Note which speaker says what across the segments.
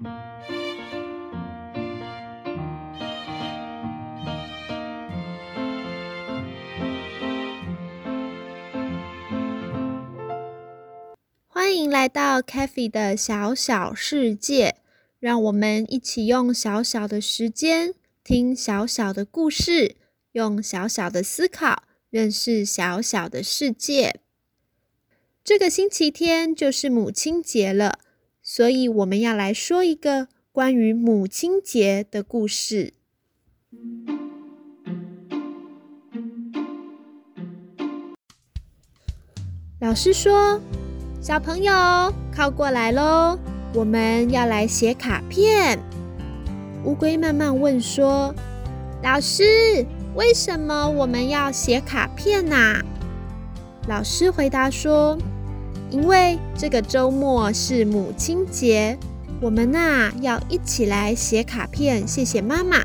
Speaker 1: 欢迎来到 c a f e 的小小世界，让我们一起用小小的时间听小小的故事，用小小的思考认识小小的世界。这个星期天就是母亲节了，所以我们要来说一个关于母亲节的故事。老师说：“小朋友靠过来喽，我们要来写卡片。”乌龟慢慢问说：“老师，为什么我们要写卡片呐？”老师回答说。因为这个周末是母亲节，我们呐要一起来写卡片，谢谢妈妈，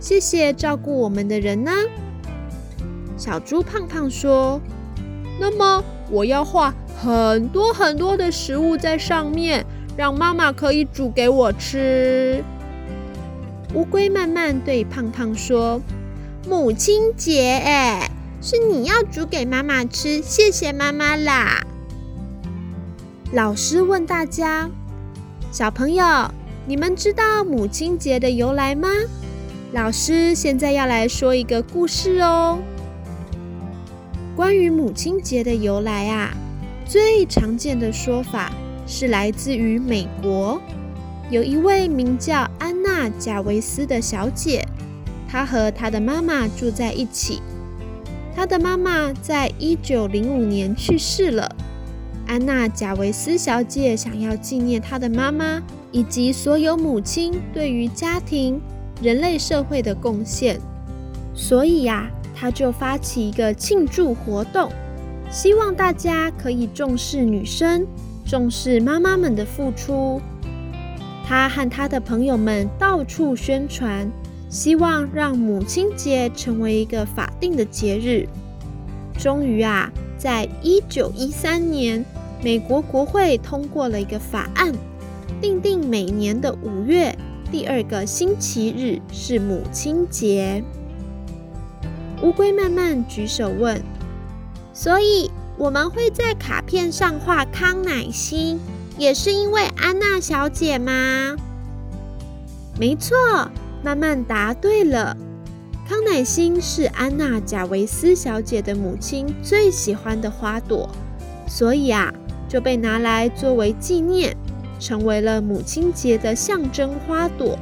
Speaker 1: 谢谢照顾我们的人呢。小猪胖胖说：“那么我要画很多很多的食物在上面，让妈妈可以煮给我吃。”乌龟慢慢对胖胖说：“母亲节哎，是你要煮给妈妈吃，谢谢妈妈啦。”老师问大家：“小朋友，你们知道母亲节的由来吗？”老师现在要来说一个故事哦。关于母亲节的由来啊，最常见的说法是来自于美国，有一位名叫安娜·贾维斯的小姐，她和她的妈妈住在一起。她的妈妈在一九零五年去世了。安娜·贾维斯小姐想要纪念她的妈妈以及所有母亲对于家庭、人类社会的贡献，所以呀，她就发起一个庆祝活动，希望大家可以重视女生，重视妈妈们的付出。她和她的朋友们到处宣传，希望让母亲节成为一个法定的节日。终于啊，在一九一三年。美国国会通过了一个法案，定定每年的五月第二个星期日是母亲节。乌龟慢慢举手问：“所以我们会在卡片上画康乃馨，也是因为安娜小姐吗？”没错，慢慢答对了。康乃馨是安娜贾维斯小姐的母亲最喜欢的花朵，所以啊。就被拿来作为纪念，成为了母亲节的象征花朵。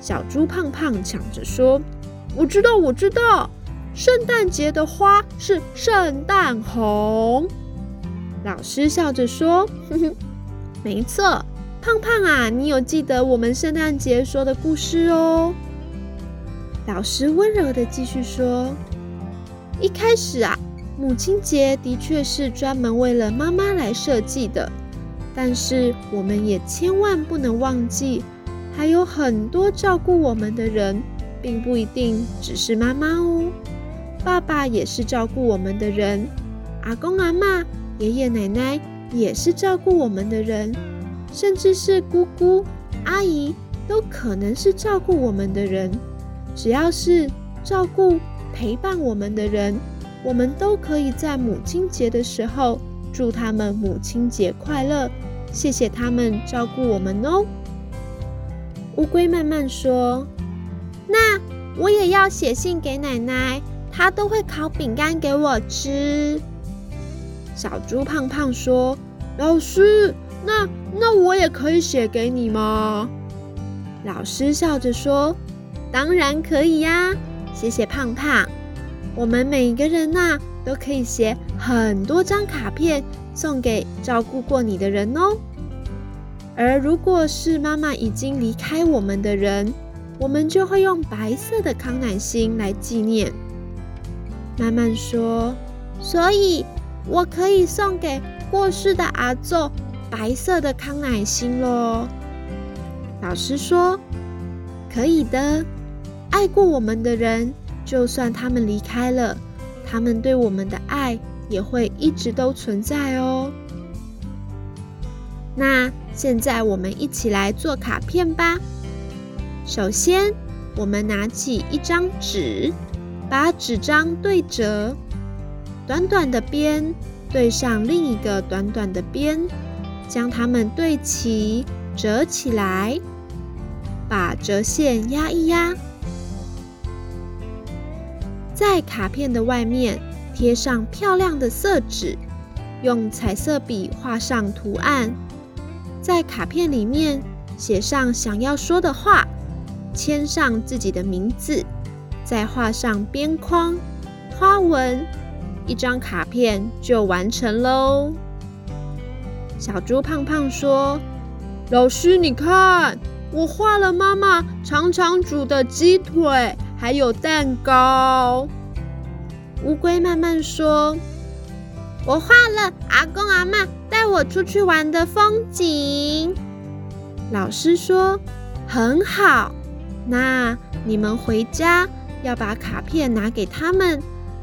Speaker 1: 小猪胖胖抢着说：“我知道，我知道，圣诞节的花是圣诞红。”老师笑着说：“哼哼，没错，胖胖啊，你有记得我们圣诞节说的故事哦。”老师温柔的继续说：“一开始啊。”母亲节的确是专门为了妈妈来设计的，但是我们也千万不能忘记，还有很多照顾我们的人，并不一定只是妈妈哦。爸爸也是照顾我们的人，阿公阿妈、爷爷奶奶也是照顾我们的人，甚至是姑姑、阿姨都可能是照顾我们的人。只要是照顾、陪伴我们的人。我们都可以在母亲节的时候祝他们母亲节快乐，谢谢他们照顾我们哦。乌龟慢慢说：“那我也要写信给奶奶，她都会烤饼干给我吃。”小猪胖胖说：“老师，那那我也可以写给你吗？”老师笑着说：“当然可以呀，谢谢胖胖。”我们每个人呐，都可以写很多张卡片送给照顾过你的人哦。而如果是妈妈已经离开我们的人，我们就会用白色的康乃馨来纪念。慢慢说，所以我可以送给过世的阿祖白色的康乃馨喽。老师说，可以的，爱过我们的人。就算他们离开了，他们对我们的爱也会一直都存在哦。那现在我们一起来做卡片吧。首先，我们拿起一张纸，把纸张对折，短短的边对上另一个短短的边，将它们对齐，折起来，把折线压一压，在卡片的外面贴上漂亮的色纸，用彩色笔画上图案，在卡片里面写上想要说的话。签上自己的名字，再画上边框、花纹，一张卡片就完成喽。小猪胖胖说：“老师，你看，我画了妈妈常常煮的鸡腿，还有蛋糕。”乌龟慢慢说：“我画了阿公阿妈带我出去玩的风景。”老师说：“很好。”那你们回家要把卡片拿给他们，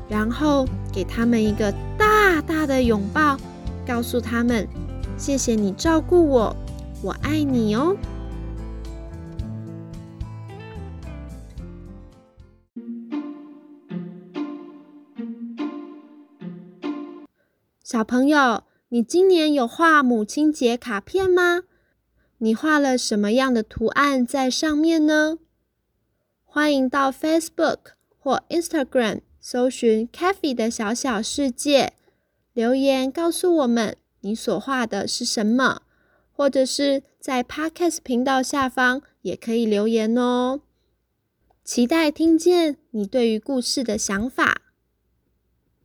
Speaker 1: 然后给他们一个大大的拥抱，告诉他们谢谢你照顾我，我爱你哦。小朋友，你今年有画母亲节卡片吗？你画了什么样的图案在上面呢？欢迎到 Facebook 或 Instagram 搜寻 Kathy 的小小世界，留言告诉我们你所画的是什么，或者是在 Podcast 频道下方也可以留言哦。期待听见你对于故事的想法。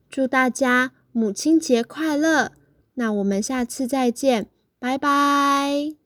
Speaker 1: 祝大家母亲节快乐！那我们下次再见，拜拜。